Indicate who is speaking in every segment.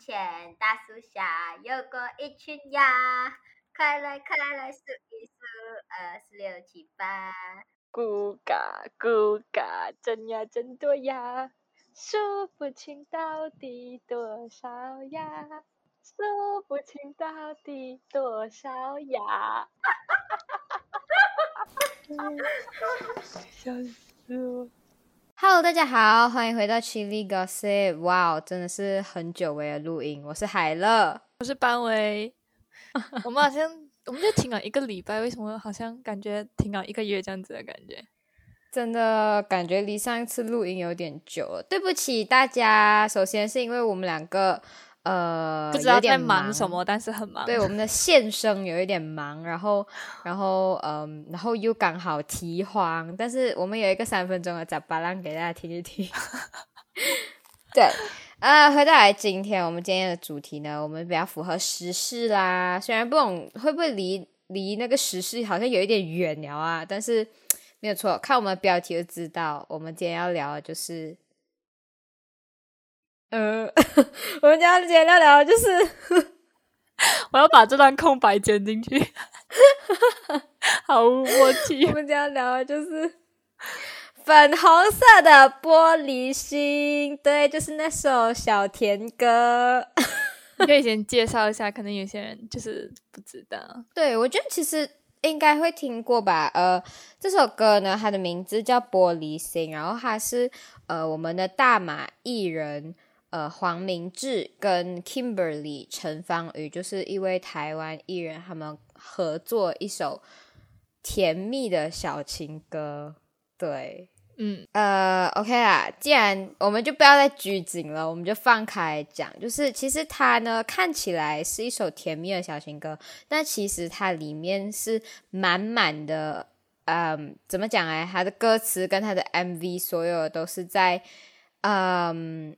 Speaker 1: 前大树下有过一群鸭，快来快来数一数，二四六七八。
Speaker 2: 咕嘎咕嘎，真呀真多呀，数不清到底多少呀，数不清到底多少呀。哈哈哈哈哈哈！笑死我。
Speaker 3: Hello，大家好，欢迎回到 Chili Gossip。哇，真的是很久违的录音。我是海乐，
Speaker 2: 我是班威。我们好像我们就停了一个礼拜，为什么好像感觉停了一个月这样子的感觉？
Speaker 3: 真的感觉离上一次录音有点久了。对不起大家，首先是因为我们两个。呃，
Speaker 2: 不知道在忙什么，但是很忙。
Speaker 3: 对，我们的线生有一点忙，然后，然后，嗯，然后又刚好提荒，但是我们有一个三分钟的杂巴浪给大家听一听。对，呃，回到来今天我们今天的主题呢，我们比较符合时事啦。虽然不懂会不会离离那个时事好像有一点远了啊，但是没有错，看我们的标题就知道，我们今天要聊的就是。嗯，我们今天聊聊就是，
Speaker 2: 我要把这段空白剪进去，好无默契。
Speaker 3: 我们今天聊的就是粉红色的玻璃心，对，就是那首小甜歌。
Speaker 2: 你可以先介绍一下，可能有些人就是不知道。
Speaker 3: 对，我觉得其实应该会听过吧。呃，这首歌呢，它的名字叫《玻璃心》，然后它是呃我们的大马艺人。呃，黄明志跟 Kimberly 陈芳宇就是一位台湾艺人，他们合作一首甜蜜的小情歌。对，嗯，呃，OK 啊，既然我们就不要再拘谨了，我们就放开讲。就是其实它呢看起来是一首甜蜜的小情歌，但其实它里面是满满的，嗯，怎么讲哎？它的歌词跟它的 MV 所有都是在，嗯。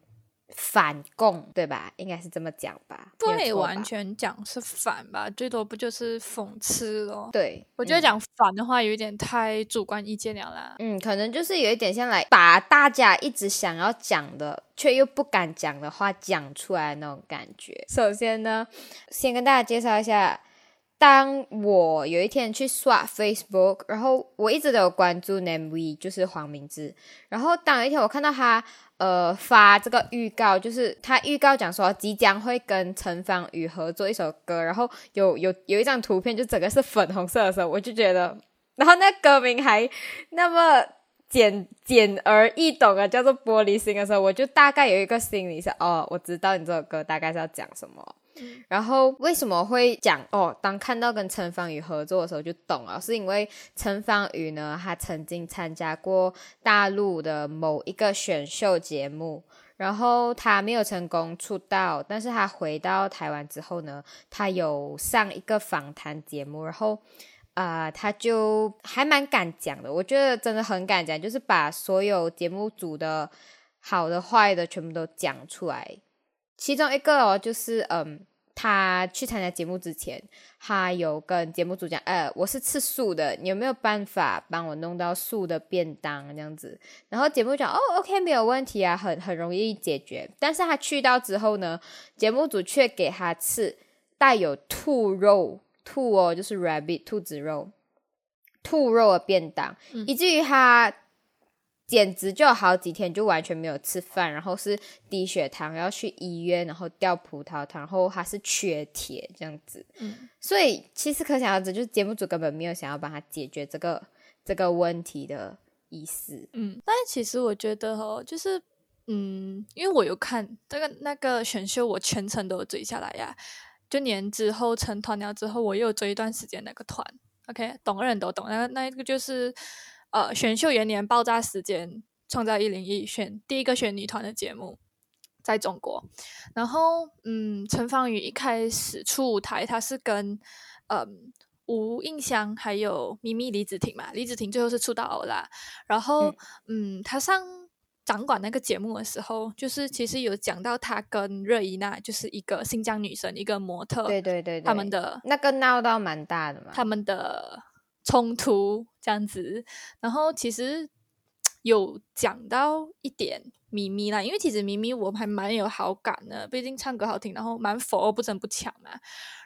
Speaker 3: 反共对吧？应该是这么讲吧，
Speaker 2: 不能完全讲是反吧，最多不就是讽刺咯？
Speaker 3: 对，
Speaker 2: 我觉得讲反的话有一点太主观意见了啦。
Speaker 3: 嗯，可能就是有一点像来把大家一直想要讲的却又不敢讲的话讲出来那种感觉。首先呢，先跟大家介绍一下，当我有一天去刷 Facebook，然后我一直都有关注 Name V，就是黄明志，然后当有一天我看到他。呃，发这个预告就是他预告讲说即将会跟陈芳宇合作一首歌，然后有有有一张图片，就整个是粉红色的时候，我就觉得，然后那歌名还那么简简而易懂啊，叫做《玻璃心》的时候，我就大概有一个心理是，哦，我知道你这首歌大概是要讲什么。然后为什么会讲哦？当看到跟陈芳宇合作的时候就懂了，是因为陈芳宇呢，他曾经参加过大陆的某一个选秀节目，然后他没有成功出道，但是他回到台湾之后呢，他有上一个访谈节目，然后啊，他就还蛮敢讲的，我觉得真的很敢讲，就是把所有节目组的好的坏的全部都讲出来。其中一个哦，就是嗯，他去参加节目之前，他有跟节目组讲，呃，我是吃素的，你有没有办法帮我弄到素的便当这样子？然后节目讲，哦，OK，没有问题啊，很很容易解决。但是他去到之后呢，节目组却给他吃带有兔肉，兔哦，就是 rabbit 兔子肉，兔肉的便当，以至于他。简直就好几天就完全没有吃饭，然后是低血糖，要去医院，然后掉葡萄糖，然后还是缺铁这样子。嗯，所以其实可想而知，就是节目组根本没有想要帮他解决这个这个问题的意思。
Speaker 2: 嗯，但其实我觉得哦，就是嗯，因为我有看那个那个选秀，我全程都有追下来呀。就年之后成团了之后，我又追一段时间那个团。OK，懂的人都懂，那那一个就是。呃，选秀元年爆炸时间，创造一零一选第一个选女团的节目，在中国。然后，嗯，陈芳宇一开始出舞台，他是跟嗯吴映香还有咪咪李子婷嘛，李子婷最后是出道欧啦。然后，嗯，她上掌管那个节目的时候，就是其实有讲到他跟热依娜，就是一个新疆女神，一个模特，
Speaker 3: 对对对，
Speaker 2: 他们的
Speaker 3: 那个闹到蛮大的嘛，
Speaker 2: 他们的。冲突这样子，然后其实有讲到一点，咪咪啦，因为其实咪咪我还蛮有好感的，毕竟唱歌好听，然后蛮佛不争不抢嘛。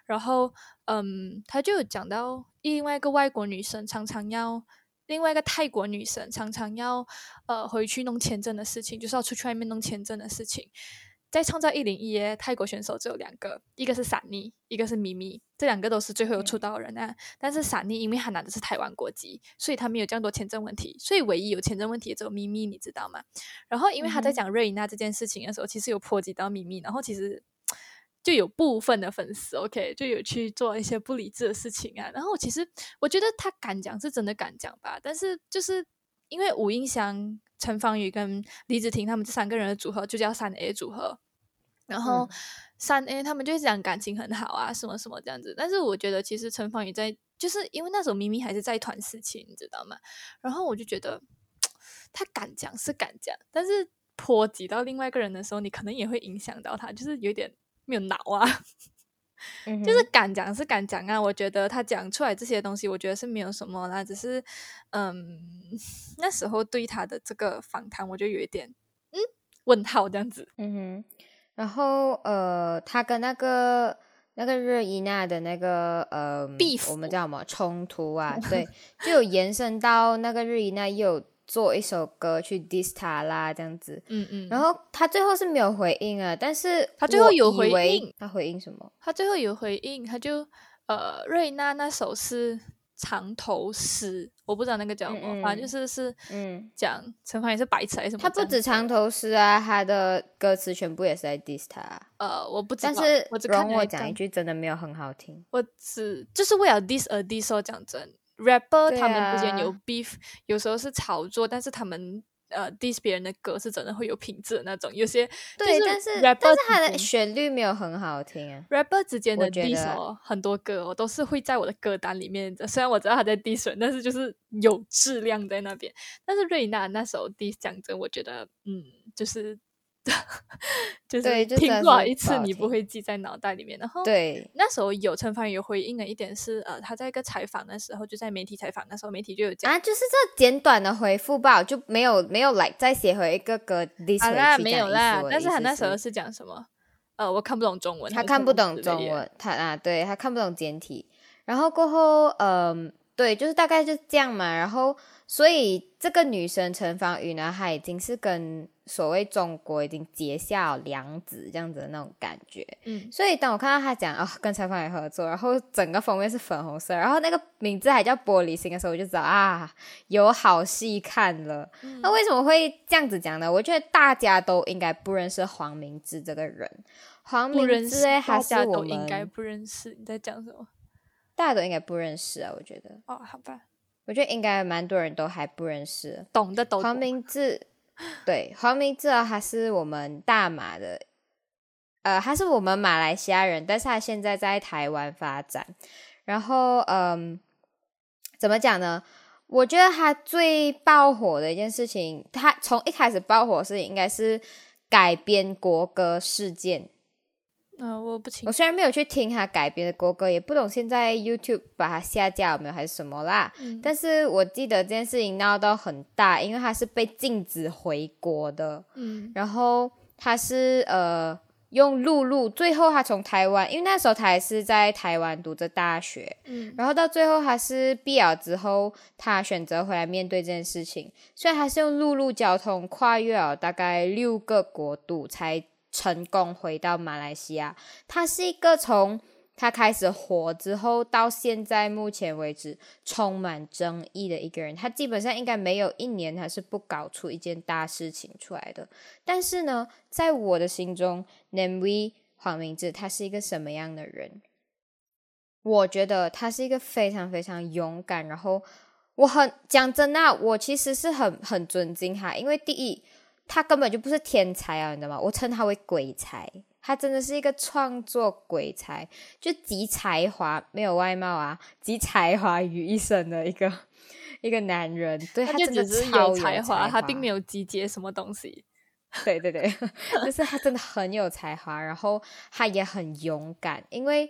Speaker 2: 然后，嗯，他就有讲到另外一个外国女生常常要，另外一个泰国女生常常要，呃，回去弄签证的事情，就是要出去外面弄签证的事情。在创造一零一耶，泰国选手只有两个，一个是闪妮，一个是咪咪，这两个都是最后有出道的人啊。但是闪妮因为他拿的是台湾国籍，所以他没有这样多签证问题，所以唯一有签证问题只有咪咪，你知道吗？然后因为他在讲瑞伊娜这件事情的时候，其实有波及到咪咪，然后其实就有部分的粉丝，OK，就有去做一些不理智的事情啊。然后其实我觉得他敢讲是真的敢讲吧，但是就是因为吴映香、陈芳宇跟李子婷他们这三个人的组合就叫三 A 组合。然后三 A 他们就讲感情很好啊，什么什么这样子。但是我觉得其实陈芳宇在，就是因为那时候明明还是在团时期，你知道吗？然后我就觉得他敢讲是敢讲，但是波及到另外一个人的时候，你可能也会影响到他，就是有点没有脑啊。就是敢讲是敢讲啊，我觉得他讲出来这些东西，我觉得是没有什么啦，只是嗯，那时候对他的这个访谈，我就有一点嗯问号这样子。
Speaker 3: 嗯哼。然后呃，他跟那个那个热依娜的那个呃，我们叫什么冲突啊？对，就有延伸到那个日伊娜又做一首歌去 diss 他啦，这样子。
Speaker 2: 嗯嗯。
Speaker 3: 然后他最后是没有回应啊，但是
Speaker 2: 他最后有回应。
Speaker 3: 他回应什么？
Speaker 2: 他最后有回应，他就呃，瑞娜那首是。长头诗，我不知道那个叫什么，反正就是是嗯，讲陈凡也是白痴还是什么？
Speaker 3: 他不止长头诗啊，他的歌词全部也是在 diss 他。
Speaker 2: 呃，我不知道，
Speaker 3: 但是
Speaker 2: 我只
Speaker 3: 容我讲一句，真的没有很好听。
Speaker 2: 我只就是为了 diss 而 diss 哦，讲真，rapper 他们之间有 beef，有时候是炒作，但是他们。呃，diss 别人的歌是真的会有品质的那种，有些
Speaker 3: 对，但是但是他的旋律没有很好听啊。
Speaker 2: rapper 之间的 diss 很多歌哦，都是会在我的歌单里面的。虽然我知道他在 diss 但是就是有质量在那边。但是瑞娜那首 diss 讲真，我觉得嗯，就是。就是听过一次，你不会记在脑袋里面。然后，
Speaker 3: 对
Speaker 2: 那时候有陈凡宇回应了一点是，呃，他在一个采访的时候，就在媒体采访那时候，媒体就有讲
Speaker 3: 啊，就是这简短的回复吧，就没有没有来再写回一个歌。好啦，
Speaker 2: 没有啦。但是他那时候是讲什么？呃，我看不懂中文，
Speaker 3: 他看不懂中文，他啊，对他看不懂简体。然后过后，嗯，对，就是大概就这样嘛。然后，所以这个女生陈芳宇呢，她已经是跟。所谓中国已经结下梁子这样子的那种感觉，
Speaker 2: 嗯，
Speaker 3: 所以当我看到他讲啊跟采访也合作，然后整个封面是粉红色，然后那个名字还叫玻璃心的时候，我就知道啊有好戏看了。那为什么会这样子讲呢？我觉得大家都应该不认识黄明志这个人，黄明志还是我们
Speaker 2: 应该不认识。你在讲什么？
Speaker 3: 大家都应该不认识啊，我觉得。
Speaker 2: 哦，好吧，
Speaker 3: 我觉得应该蛮多人都还不认识，
Speaker 2: 懂的懂。
Speaker 3: 黄明志。对，黄明志他是我们大马的，呃，他是我们马来西亚人，但是他现在在台湾发展。然后，嗯，怎么讲呢？我觉得他最爆火的一件事情，他从一开始爆火是应该是改编国歌事件。
Speaker 2: 啊，我不清。
Speaker 3: 我虽然没有去听他改编的国歌，也不懂现在 YouTube 把它下架有没有还是什么啦。嗯但是我记得这件事情闹到很大，因为他是被禁止回国的。
Speaker 2: 嗯，
Speaker 3: 然后他是呃用陆路，最后他从台湾，因为那时候他还是在台湾读着大学。
Speaker 2: 嗯，
Speaker 3: 然后到最后他是毕业之后，他选择回来面对这件事情，所以他是用陆路交通跨越了大概六个国度才。成功回到马来西亚，他是一个从他开始火之后到现在目前为止充满争议的一个人。他基本上应该没有一年他是不搞出一件大事情出来的。但是呢，在我的心中，Namewee 黄明志他是一个什么样的人？我觉得他是一个非常非常勇敢，然后我很讲真的，我其实是很很尊敬他，因为第一。他根本就不是天才啊，你知道吗？我称他为鬼才，他真的是一个创作鬼才，就集才华没有外貌啊，集才华于一身的一个 一个男人。对他
Speaker 2: 真
Speaker 3: 的
Speaker 2: 是
Speaker 3: 有
Speaker 2: 才
Speaker 3: 华，
Speaker 2: 他并没有集结什么东西。
Speaker 3: 对对对，就是他真的很有才华，然后他也很勇敢。因为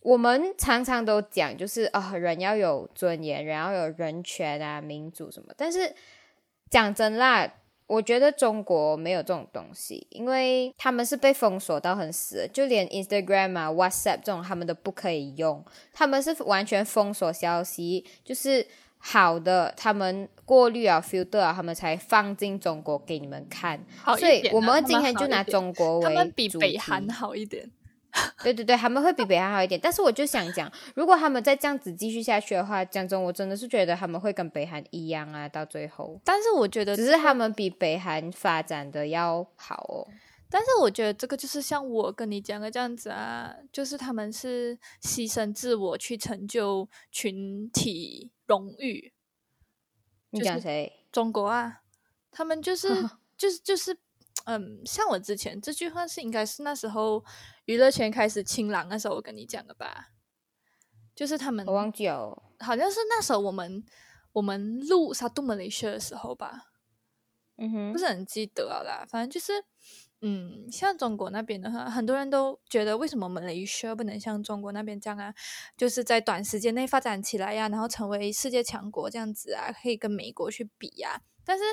Speaker 3: 我们常常都讲，就是啊，人要有尊严，人要有人权啊，民主什么。但是讲真啦。我觉得中国没有这种东西，因为他们是被封锁到很死，就连 Instagram 啊、WhatsApp 这种他们都不可以用，他们是完全封锁消息，就是好的他们过滤啊、filter 啊，他们才放进中国给你们看。所以我们今天就拿中国为
Speaker 2: 他们比
Speaker 3: 主题
Speaker 2: 北韩好一点。
Speaker 3: 对对对，他们会比北韩好一点。但是我就想讲，如果他们再这样子继续下去的话，讲真，我真的是觉得他们会跟北韩一样啊，到最后，
Speaker 2: 但是我觉得
Speaker 3: 只是他们比北韩发展的要好哦。
Speaker 2: 但是我觉得这个就是像我跟你讲的这样子啊，就是他们是牺牲自我去成就群体荣誉。
Speaker 3: 你讲谁？
Speaker 2: 中国啊，他们就是 就是就是，嗯，像我之前这句话是应该是那时候娱乐圈开始清朗那时候我跟你讲的吧，就是他们
Speaker 3: 我忘记了。
Speaker 2: 好像是那时候我们我们录《沙杜马雷西亚》的时候吧，
Speaker 3: 嗯哼
Speaker 2: 不，是很记得了啦，反正就是，嗯，像中国那边的话，很多人都觉得为什么马来西亚不能像中国那边这样啊，就是在短时间内发展起来呀、然后成为世界强国这样子啊，可以跟美国去比呀、但是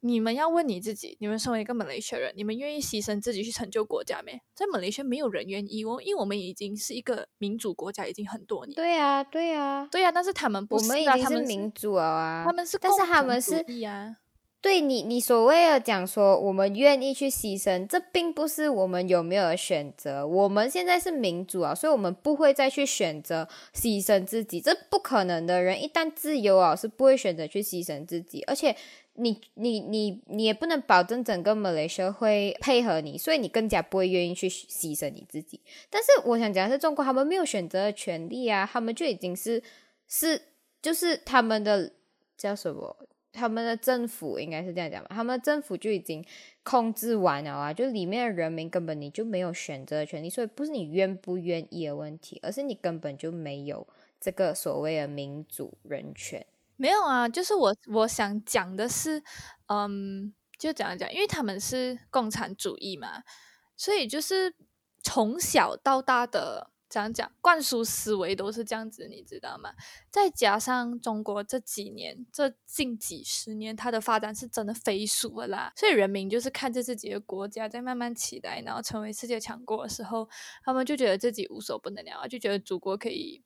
Speaker 2: 你们要问你自己，你们身为一个马来西亚人，你们愿意牺牲自己去成就国家没？在马来西亚没有人愿意哦，因为我们已经是一个民主国家，已经很多年。
Speaker 3: 对呀、对呀、
Speaker 2: 对呀、但是他们不
Speaker 3: 我们已经是民主了啊。
Speaker 2: 他们是
Speaker 3: 但是他们是
Speaker 2: 啊。
Speaker 3: 对你，你所谓的讲说我们愿意去牺牲，这并不是我们有没有选择。我们现在是民主啊，所以我们不会再去选择牺牲自己，这不可能的。人一旦自由啊，是不会选择去牺牲自己，而且你你你你也不能保证整个马来西亚会配合你，所以你更加不会愿意去牺牲你自己。但是我想讲的是，中国他们没有选择的权利啊，他们就已经是是就是他们的叫什么？他们的政府应该是这样讲吧，他们的政府就已经控制完了啊，就里面的人民根本你就没有选择的权利，所以不是你愿不愿意的问题，而是你根本就没有这个所谓的民主人权。
Speaker 2: 没有啊，就是我我想讲的是，嗯，就怎样讲，因为他们是共产主义嘛，所以就是从小到大的怎样讲，灌输思维都是这样子，你知道吗？再加上中国这几年，这近几十年，它的发展是真的飞速了啦，所以人民就是看着自己的国家在慢慢起来，然后成为世界强国的时候，他们就觉得自己无所不能了，就觉得祖国可以。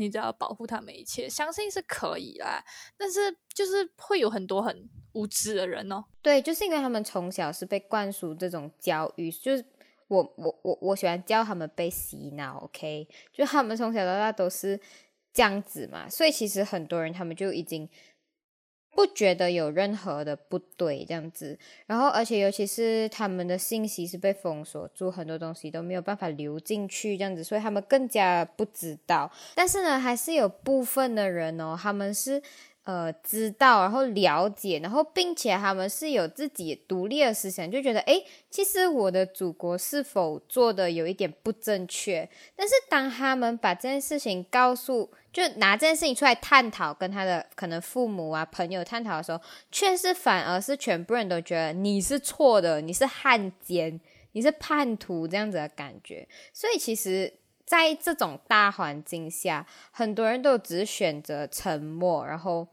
Speaker 2: 你只要保护他们一切，相信是可以啦。但是就是会有很多很无知的人哦。
Speaker 3: 对，就是因为他们从小是被灌输这种教育，就是我我我我喜欢教他们被洗脑，OK，就他们从小到大都是这样子嘛，所以其实很多人他们就已经不觉得有任何的不对这样子，然后而且尤其是他们的信息是被封锁住，很多东西都没有办法流进去这样子，所以他们更加不知道。但是呢，还是有部分的人哦，他们是。呃，知道，然后了解，然后并且他们是有自己独立的思想，就觉得，诶，其实我的祖国是否做的有一点不正确？但是当他们把这件事情告诉，就拿这件事情出来探讨，跟他的可能父母啊、朋友探讨的时候，却是反而是全部人都觉得你是错的，你是汉奸，你是叛徒这样子的感觉。所以其实。在这种大环境下，很多人都只选择沉默，然后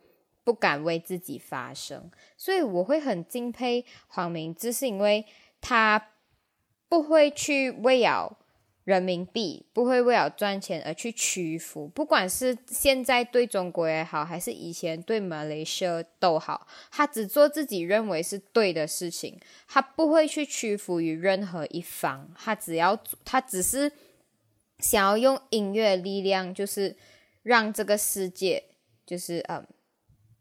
Speaker 3: 不敢为自己发声。所以我会很敬佩黄明志，是因为他不会去为了人民币，不会为了赚钱而去屈服。不管是现在对中国也好，还是以前对马来西亚都好，他只做自己认为是对的事情，他不会去屈服于任何一方。他只要，他只是。想要用音乐力量，就是让这个世界，就是嗯，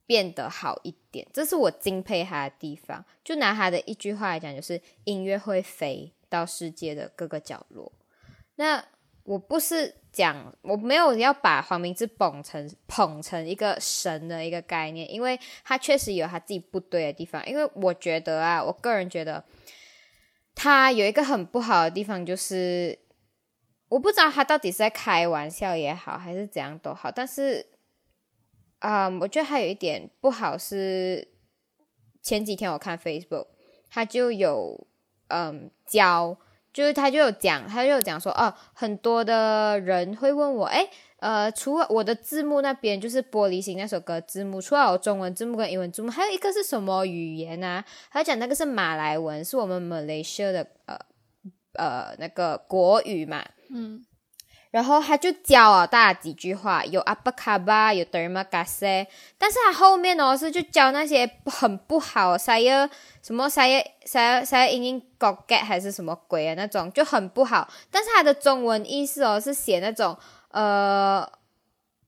Speaker 3: 变得好一点。这是我敬佩他的地方。就拿他的一句话来讲，就是音乐会飞到世界的各个角落。那我不是讲，我没有要把黄明志捧成捧成一个神的一个概念，因为他确实有他自己不对的地方。因为我觉得啊，我个人觉得他有一个很不好的地方，就是。我不知道他到底是在开玩笑也好，还是怎样都好，但是，啊、嗯，我觉得还有一点不好是，前几天我看 Facebook，他就有嗯教，就是他就有讲，他就有讲说，哦，很多的人会问我，哎，呃，除了我的字幕那边就是玻璃心那首歌字幕，除了有中文字幕跟英文字幕，还有一个是什么语言啊？他讲那个是马来文，是我们马来西亚的呃呃那个国语嘛。
Speaker 2: 嗯，
Speaker 3: 然后他就教了大家几句话，有阿巴卡巴有 terima kasih，但是他后面哦是就教那些很不好，saya 什么 saya saya saya ingin goget 还是什么鬼啊那种就很不好，但是他的中文意思哦是写那种呃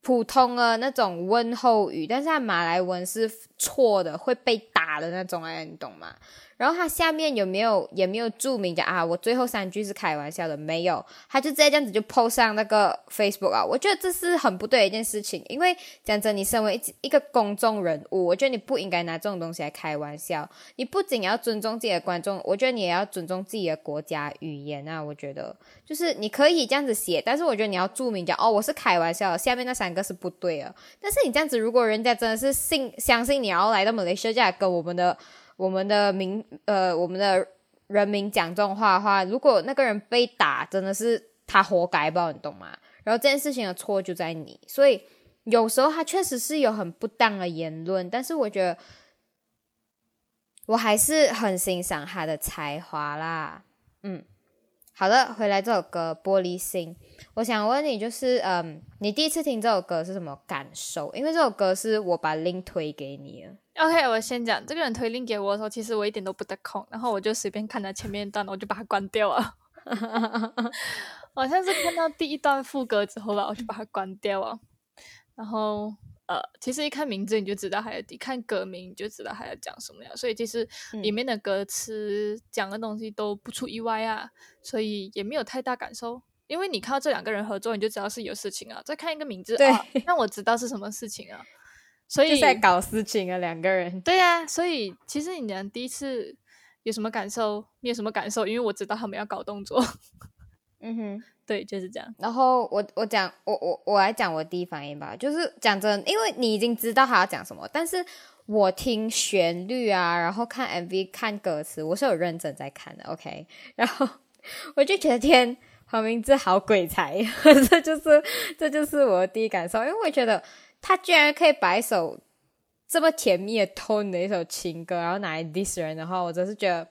Speaker 3: 普通的那种问候语，但是他马来文是错的，会被打的那种哎，你懂吗？然后他下面有没有也没有注明的啊？我最后三句是开玩笑的，没有，他就直接这样子就 post 上那个 Facebook 啊。我觉得这是很不对一件事情，因为讲真，你身为一一个公众人物，我觉得你不应该拿这种东西来开玩笑。你不仅要尊重自己的观众，我觉得你也要尊重自己的国家语言啊。我觉得就是你可以这样子写，但是我觉得你要注明讲哦，我是开玩笑的，下面那三个是不对的。但是你这样子，如果人家真的是信相信你要来到马来西亚跟我们的。我们的民呃，我们的人民讲这种话的话，如果那个人被打，真的是他活该吧？你懂吗？然后这件事情的错就在你，所以有时候他确实是有很不当的言论，但是我觉得我还是很欣赏他的才华啦。嗯，好的，回来这首歌《玻璃心》，我想问你，就是嗯，你第一次听这首歌是什么感受？因为这首歌是我把 link 推给你了。
Speaker 2: OK，我先讲，这个人推令给我的时候，其实我一点都不得空，然后我就随便看了前面一段，我就把它关掉了。好像是看到第一段副歌之后吧，我就把它关掉了。然后呃，其实一看名字你就知道还有，一看歌名你就知道还要讲什么了。所以其实里面的歌词讲的东西都不出意外啊，所以也没有太大感受。因为你看到这两个人合作，你就知道是有事情啊。再看一个名字，
Speaker 3: 对，
Speaker 2: 那我知道是什么事情啊。所以
Speaker 3: 在搞事情啊，两个人。
Speaker 2: 对呀，所以其实你俩第一次有什么感受？你有什么感受？因为我知道他们要搞动作。
Speaker 3: 嗯哼，
Speaker 2: 对，就是这样。
Speaker 3: 然后我我讲我我我来讲我第一反应吧，就是讲真，因为你已经知道他要讲什么，但是我听旋律啊，然后看 MV 看歌词，我是有认真在看的。OK，然后 我就觉得天，黄明志好鬼才，这就是这就是我的第一感受，因为我觉得。他居然可以把一首这么甜蜜的 tone 的一首情歌，然后拿来 diss 人的话，我真是觉得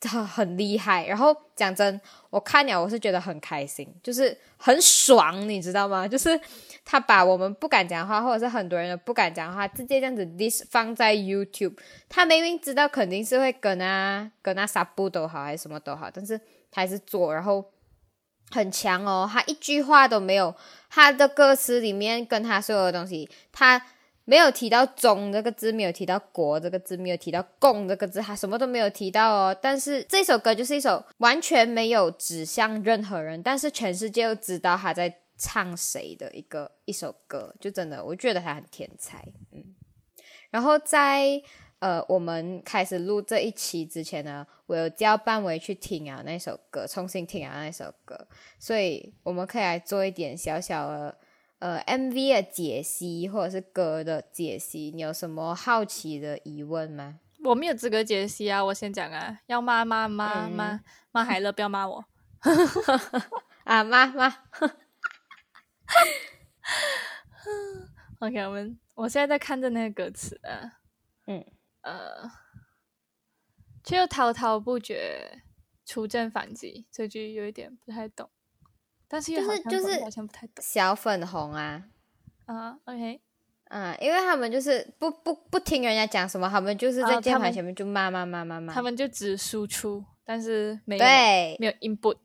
Speaker 3: 他很厉害。然后讲真，我看了我是觉得很开心，就是很爽，你知道吗？就是他把我们不敢讲话，或者是很多人都不敢讲话，直接这样子 diss 放在 YouTube。他明明知道肯定是会跟啊跟啊撒布都好，还是什么都好，但是他还是做，然后。很强哦，他一句话都没有，他的歌词里面跟他所有的东西，他没有提到“中”这个字，没有提到“国”这个字，没有提到“共”这个字，他什么都没有提到哦。但是这首歌就是一首完全没有指向任何人，但是全世界都知道他在唱谁的一个一首歌，就真的我觉得他很天才，嗯。然后在。呃，我们开始录这一期之前呢，我有叫范伟去听啊那首歌，重新听啊那首歌，所以我们可以来做一点小小的呃 MV 的解析，或者是歌的解析。你有什么好奇的疑问吗？
Speaker 2: 我没有资格解析啊，我先讲啊，要骂骂骂骂骂海乐，不要骂我
Speaker 3: 啊骂骂。
Speaker 2: OK，我们我现在在看着那个歌词啊，
Speaker 3: 嗯。
Speaker 2: 呃，却又滔滔不绝，出阵反击，这句有一点不太懂，但是
Speaker 3: 就是就是
Speaker 2: 好像不太懂。
Speaker 3: 小粉红啊，
Speaker 2: 啊，OK，
Speaker 3: 嗯，因为他们就是不不不听人家讲什么，他们就是在键盘前面就骂骂骂骂骂，
Speaker 2: 他们就只输出，但是没
Speaker 3: 有
Speaker 2: 没有 input。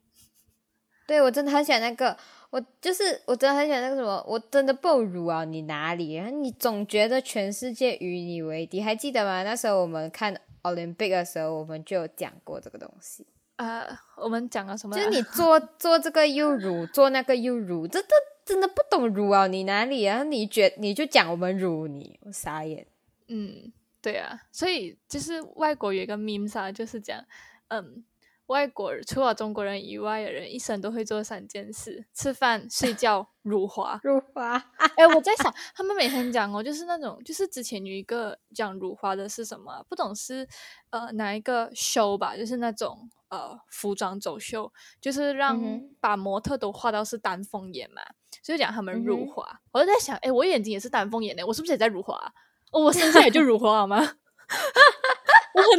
Speaker 3: 对我真的很喜欢那个。我就是我真的很喜欢那个什么，我真的不如啊你哪里？你总觉得全世界与你为敌，还记得吗？那时候我们看 Olympic 的时候，我们就有讲过这个东西。
Speaker 2: 呃，我们讲了什么？
Speaker 3: 就是你 做做这个又辱，做那个又辱，这都真的不懂辱啊你哪里？然后你觉你就讲我们辱你，我傻眼。
Speaker 2: 嗯，对啊，所以就是外国有一个 meme 啊，就是讲，嗯。外国人除了中国人以外的人，一生都会做三件事：吃饭、睡觉、辱华。
Speaker 3: 入花，
Speaker 2: 哎，我在想，他们每天讲哦，就是那种，就是之前有一个讲辱华的是什么啊？不懂是呃哪一个 show 吧？就是那种呃服装走秀，就是让
Speaker 3: 嗯
Speaker 2: 把模特都画到是丹凤眼嘛，所以讲他们辱华。我就在想，哎，我眼睛也是丹凤眼的，我是不是也在辱华啊？哦，我生下来就辱华好吗？我很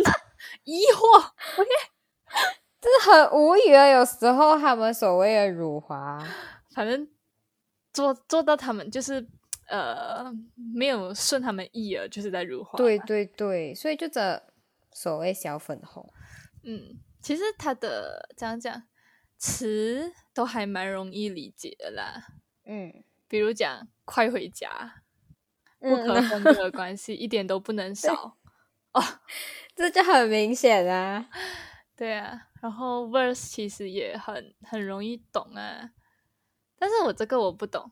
Speaker 2: 疑惑。
Speaker 3: 这很无语啊！有时候他们所谓的辱华，
Speaker 2: 反正做做到他们就是呃没有顺他们意了，就是在辱华。
Speaker 3: 对对对，所以就这所谓小粉红，
Speaker 2: 嗯，其实他的这样讲词都还蛮容易理解的啦，
Speaker 3: 嗯，
Speaker 2: 比如讲快回家，不可
Speaker 3: 嗯，
Speaker 2: 分割的关系 一点都不能少哦。
Speaker 3: 这就很明显啊。
Speaker 2: 对啊，然后 verse 其实也很很容易懂啊，但是我这个我不懂。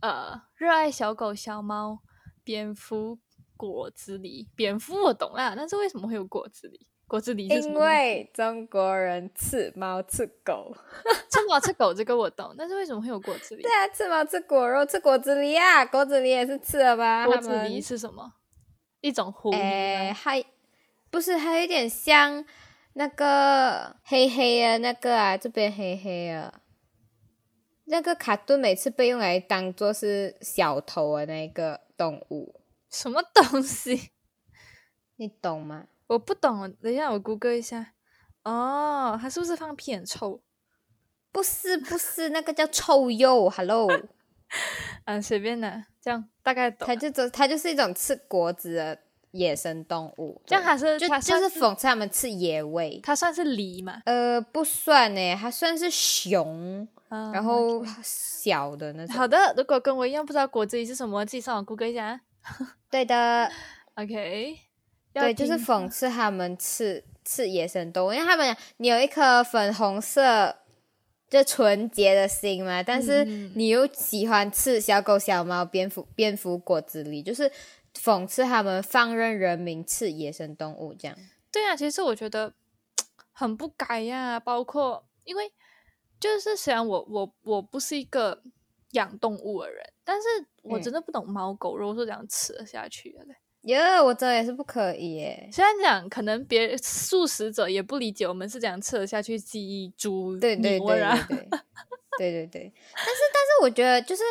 Speaker 2: 呃，热爱小狗、小猫、蝙蝠、果子狸。蝙蝠我懂啦，但是为什么会有果子狸？果子狸是
Speaker 3: 因？为中国人吃猫吃狗，
Speaker 2: 吃猫吃狗这个我懂，但是为什么会有果子狸
Speaker 3: 对？啊，吃猫吃果肉，吃果子狸啊，果子狸也是吃了吧？
Speaker 2: 果子狸是什么？一种狐狸？
Speaker 3: 还不是，还有一点像那个黑黑的那个啊，这边黑黑的，那个卡顿每次被用来当做是小偷的那个动物，
Speaker 2: 什么东西？
Speaker 3: 你懂吗？
Speaker 2: 我不懂，等一下我谷歌一下。哦，它是不是放屁很臭？
Speaker 3: 不是不是，那个叫臭鼬，Hello，
Speaker 2: 嗯，随便的，这样大概懂
Speaker 3: 它。就这它就是一种吃果子的野生动物，
Speaker 2: 这样还是
Speaker 3: 就就是讽刺他们吃野味。
Speaker 2: 它算是梨嘛？
Speaker 3: 呃，不算呢，它算是熊，
Speaker 2: 嗯
Speaker 3: 然后小的那种。
Speaker 2: 好的，如果跟我一样不知道果子狸是什么，自己上网谷歌一下啊。
Speaker 3: 对的
Speaker 2: ，OK，
Speaker 3: 对，就是讽刺他们吃吃野生动物，因为他们讲你有一颗粉红色就纯洁的心嘛，但是
Speaker 2: 嗯
Speaker 3: 你又喜欢吃小狗、小猫、蝙蝠、蝙蝠、果子狸，就是讽刺他们放任人民吃野生动物这样。
Speaker 2: 对啊，其实我觉得 很不该呀、包括因为就是虽然我我我不是一个养动物的人，但是我
Speaker 3: 嗯
Speaker 2: 真的不懂猫狗肉是怎样吃得下去的嘞。
Speaker 3: 耶、我真的也是不可以耶。
Speaker 2: 虽然讲可能别素食者也不理解我们是怎样吃得下去鸡、猪、
Speaker 3: 对对对对，对对对。但是但是我觉得就是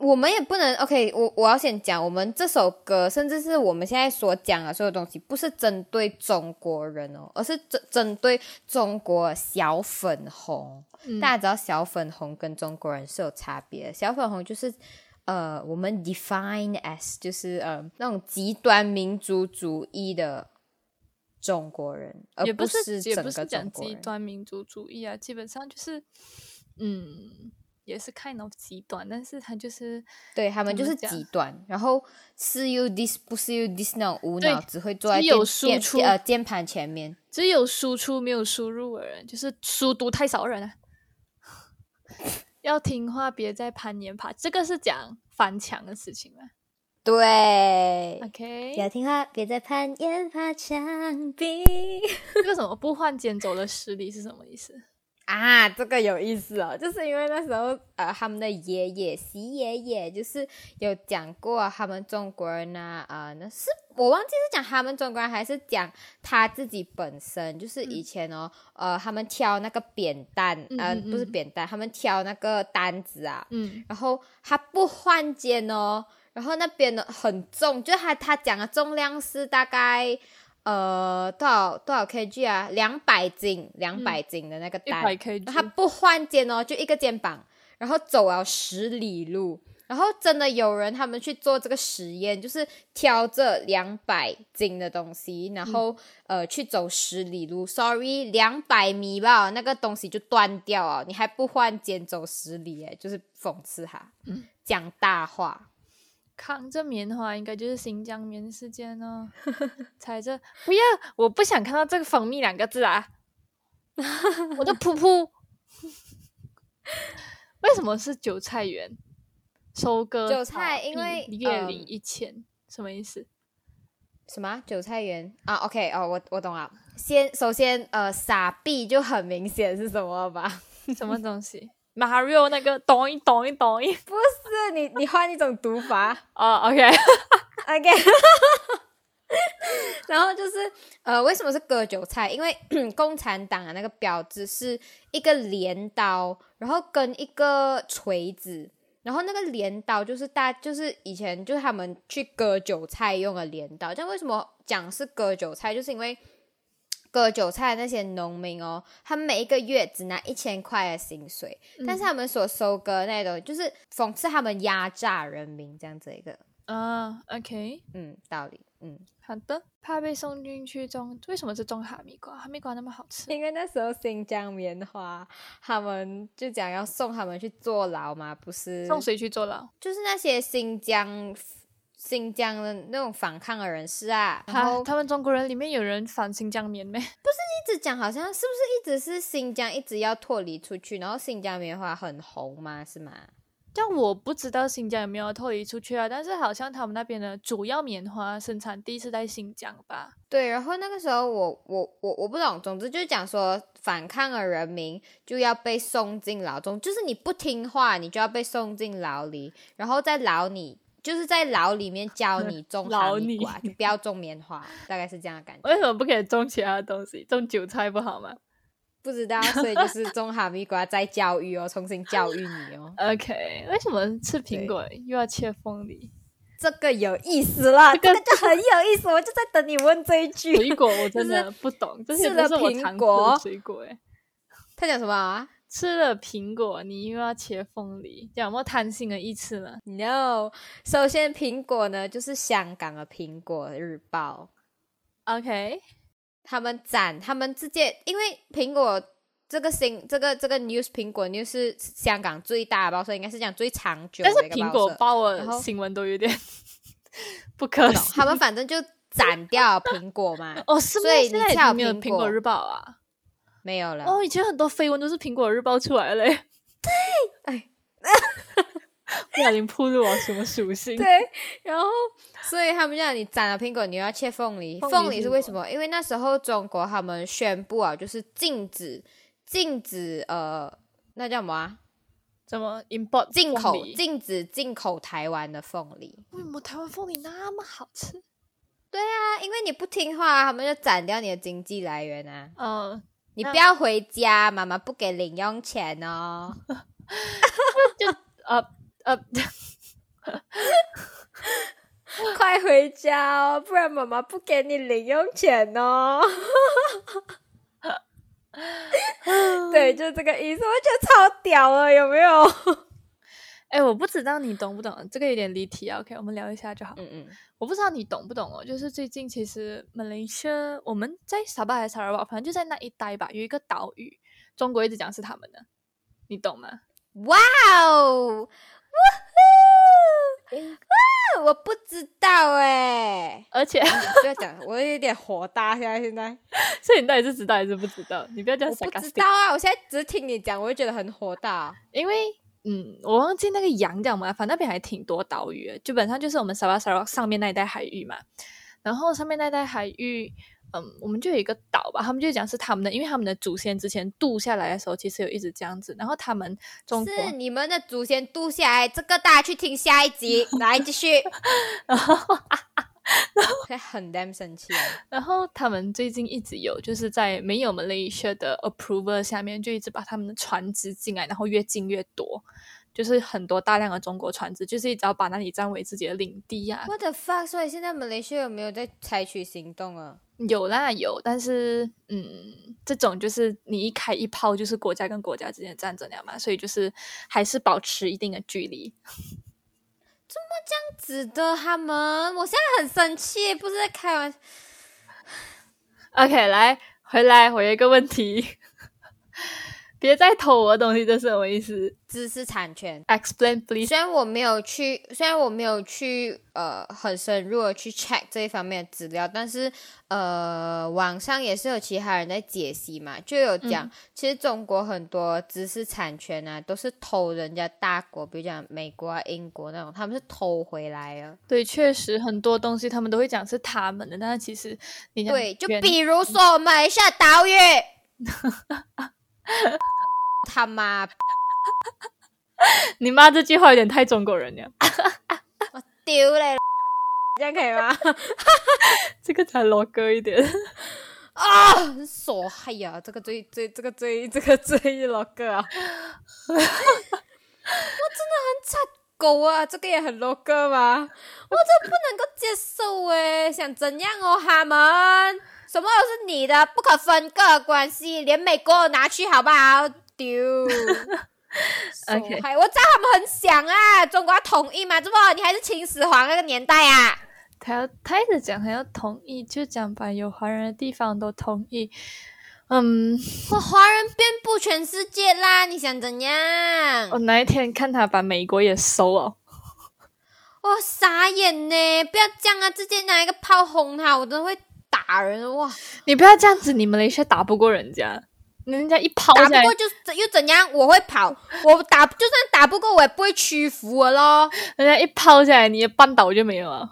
Speaker 3: 我们也不能 OK，我我要先讲，我们这首歌甚至是我们现在所讲的所有东西，不是针对中国人哦，而是针针对中国小粉红。
Speaker 2: 嗯
Speaker 3: 大家知道小粉红跟中国人是有差别的，小粉红就是。呃，我们 define as 就是呃那种极端民族主义的中国人，而
Speaker 2: 也
Speaker 3: 不
Speaker 2: 是
Speaker 3: 整个
Speaker 2: 不是讲
Speaker 3: 中国人。
Speaker 2: 极端民族主义啊，基本上就是嗯，也是 kind of 极端，但是他就是
Speaker 3: 对他们就是极端，然后是 you this 不是 you this 那种无脑只会坐在
Speaker 2: 只有输出
Speaker 3: 呃键盘前面。
Speaker 2: 只有输出没有输入的人，就是书读太少人了。要听话，别再攀岩爬，这个是讲翻墙的事情吗
Speaker 3: 对
Speaker 2: ，？OK，
Speaker 3: 要听话，别再攀岩爬墙壁
Speaker 2: 这个什么不换肩走的实力是什么意思？
Speaker 3: 啊！这个有意思哦，就是因为那时候呃，他们的爷爷习爷爷就是有讲过他们中国人啊，呃，那是我忘记是讲他们中国人还是讲他自己本身，就是以前哦，呃，他们挑那个扁担，呃，不是
Speaker 2: 嗯嗯嗯
Speaker 3: 扁担，他们挑那个担子啊，
Speaker 2: 嗯，
Speaker 3: 然后他不换肩哦，然后那边的很重，就是他他讲的重量是大概呃多少多少 kg 啊，两百斤，两百斤的那个担，
Speaker 2: 一百 kg，
Speaker 3: 然后他不换肩哦，就一个肩膀，然后走了十里路。然后真的有人他们去做这个实验，就是挑这两百斤的东西，然后、呃去走十里路，sorry 两百米吧，那个东西就断掉哦，你还不换肩走十里，哎，就是讽刺他，讲大话。
Speaker 2: 扛着棉花应该就是新疆棉事件哦。踩着不要，我不想看到这个“蜂蜜”两个字啊！我的噗噗，为什么是韭菜园？收割
Speaker 3: 韭菜因为
Speaker 2: 地月里
Speaker 3: 嗯
Speaker 2: 一千，什么意思？
Speaker 3: 什么韭菜园啊？OK 哦，我我懂了。先首先呃，傻逼就很明显是什么吧？
Speaker 2: 什么东西？Mario 那个咚一咚一咚一，
Speaker 3: 不是你你换一种读法
Speaker 2: 哦
Speaker 3: ，OK，，OK。然后就是呃，为什么是割韭菜？因为 共产党的那个标志是一个镰刀，然后跟一个锤子，然后那个镰刀就是大，就是以前就是他们去割韭菜用的镰刀。但为什么讲是割韭菜？就是因为割韭菜的那些农民哦，他们每一个月只拿一千块的薪水，但是他们所收割那种就是讽刺他们压榨人民这样子一个
Speaker 2: 啊，OK，
Speaker 3: 嗯道理，嗯。
Speaker 2: 好的。怕被送进去种，为什么是种哈密瓜？哈密瓜那么好吃。
Speaker 3: 因为那时候新疆棉花，他们就讲要送他们去坐牢嘛，不是？
Speaker 2: 送谁去坐牢？
Speaker 3: 就是那些新疆新疆的那种反抗的人士啊。然后
Speaker 2: 他们中国人里面有人反新疆棉没？
Speaker 3: 一直讲好像是不是一直是新疆一直要脱离出去，然后新疆棉花很红吗？是吗？
Speaker 2: 但我不知道新疆有没有脱离出去啊，但是好像他们那边的主要棉花生产地是在新疆吧？
Speaker 3: 对，然后那个时候我我我我不懂，总之就是讲说反抗的人民就要被送进牢中，就是你不听话，你就要被送进牢里，然后在牢里就是在牢里面教你 种哈密瓜，就不要种棉花，大概是这样的感觉。
Speaker 2: 为什么不可以种其他的东西？种韭菜不好吗
Speaker 3: 不知道，所以就是种哈密瓜再教育哦，重新教育你哦？
Speaker 2: OK，为什么吃苹果又要切凤梨？
Speaker 3: 这个有意思了，这个就很有意思，我就在等你问这一句。
Speaker 2: 水果我真的不懂，这些
Speaker 3: 吃了
Speaker 2: 都是我常吃
Speaker 3: 苹果
Speaker 2: 的水果诶。
Speaker 3: 他讲什么啊
Speaker 2: 吃了苹果，你又要切凤梨，有没有贪心的意思呢
Speaker 3: ？？No，首先苹果呢就是香港的《苹果日报》。
Speaker 2: OK，
Speaker 3: 他们展，他们直接因为苹果这个新这个这个 news 苹果 news 是香港最大的报社，应该是讲最长久的
Speaker 2: 但是
Speaker 3: 一个报社。
Speaker 2: 苹果报的新闻都有点 不可
Speaker 3: 不懂
Speaker 2: 思议。
Speaker 3: 他们反正就斩掉了苹果嘛，
Speaker 2: 哦，是吗？
Speaker 3: 所以
Speaker 2: 现在已
Speaker 3: 你才有
Speaker 2: 经没有
Speaker 3: 苹果
Speaker 2: 日报啊。
Speaker 3: 没有了。
Speaker 2: 哦，以前很多绯闻都是苹果日报出来的嘞。对，
Speaker 3: 哎，
Speaker 2: 不小心暴露我什么属性？
Speaker 3: 对，然后所以他们让你斩了苹果，你又要切凤梨。
Speaker 2: 凤梨是
Speaker 3: 为什么？因为那时候中国他们宣布啊，就是禁止禁止呃，那叫什么啊？
Speaker 2: 怎么 import
Speaker 3: 进口禁止进口台湾的凤梨。
Speaker 2: 为什么台湾凤梨那么好吃？
Speaker 3: 对啊，因为你不听话，他们就斩掉你的经济来源啊！
Speaker 2: 嗯，那
Speaker 3: 你不要回家，妈妈不给零用钱哦。
Speaker 2: 就呃呃，
Speaker 3: 快回家哦，不然妈妈不给你零用钱哦。对，就这个意思，我觉得超屌了，有没有？
Speaker 2: 哎，我不知道你懂不懂，这个有点离题啊。OK，我们聊一下就好。
Speaker 3: 嗯嗯，
Speaker 2: 我不知道你懂不懂哦，就是最近其实马来西亚我们在沙巴还是沙尔瓦，反正就在那一带吧，有一个岛屿，中国一直讲是他们的，你懂吗？
Speaker 3: 哇哦，哇呼，我不知道哎。
Speaker 2: 而且，
Speaker 3: 不要讲，我有点火大，现在现在
Speaker 2: 所以你到底是知道还是不知道？你不要这样
Speaker 3: 我不知道啊，我现在只听你讲，我就觉得很火大。
Speaker 2: 因为嗯，我忘记那个洋叫什么，反正那边还挺多岛屿的，基本上就是我们沙巴沙拉上面那一带海域嘛。然后上面那一带海域，嗯，我们就有一个岛吧，他们就讲是他们的，因为他们的祖先之前渡下来的时候，其实有一直这样子。然后他们中国，
Speaker 3: 是你们的祖先渡下来，这个大家去听下一集，来继续。
Speaker 2: 然后
Speaker 3: 现在很 damn 生气啊！
Speaker 2: 然后他们最近一直有，就是在没有 Malaysia 的 approval 下面，就一直把他们的船只进来，然后越进越多，就是很多大量的中国船只，就是一直要把那里占为自己的领地呀、
Speaker 3: What the fuck？所以现在马来西亚有没有在采取行动啊？
Speaker 2: 有啦有，但是嗯，这种就是你一开一炮，就是国家跟国家之间的战争了嘛，所以就是还是保持一定的距离。
Speaker 3: 怎么这样子的他们，我现在很生气，不是在开玩笑。
Speaker 2: OK，来回来，回一个问题，别再偷我的东西，这是什么意思
Speaker 3: 知识产权。
Speaker 2: ？Explain please。
Speaker 3: 虽然我没有去，虽然我没有去呃很深入的去 check 这一方面的资料，但是呃网上也是有其他人在解析嘛，就有讲，
Speaker 2: 嗯
Speaker 3: 其实中国很多知识产权啊都是偷人家大国，比如讲美国啊、英国那种，他们是偷回来的。
Speaker 2: 对，确实很多东西他们都会讲是他们的，但是其实你
Speaker 3: 对，就比如说马来西亚岛屿，他妈
Speaker 2: 你妈这句话有点太中国人了，我
Speaker 3: 丢嘞，这样可以吗？
Speaker 2: 这个才老哥一点。
Speaker 3: 啊，傻嗨呀！这个最最这个最这个最老哥啊！我真的很惨狗啊，这个也很 low 个吗？我这不能够接受诶，想怎样哦，他们什么都是你的，不可分割关系，连美国拿去好不好？丢。
Speaker 2: OK
Speaker 3: 我知道他们很想啊，中国要统一嘛，这不你还是秦始皇那个年代啊？
Speaker 2: 他要他一直讲他要统一，就讲把有华人的地方都统一。嗯，
Speaker 3: 我华人遍布全世界啦，你想怎样？
Speaker 2: 我哪一天看他把美国也收了，
Speaker 3: 我傻眼呢！不要这样啊！直接拿一个炮轰他，我真的会打人哇！
Speaker 2: 你不要这样子，你们雷下打不过人家，人家一抛
Speaker 3: 打不过，就又怎样？我会跑，我打就算打不过，我也不会屈服了咯。
Speaker 2: 人家一抛下来，你的绊倒就没有了。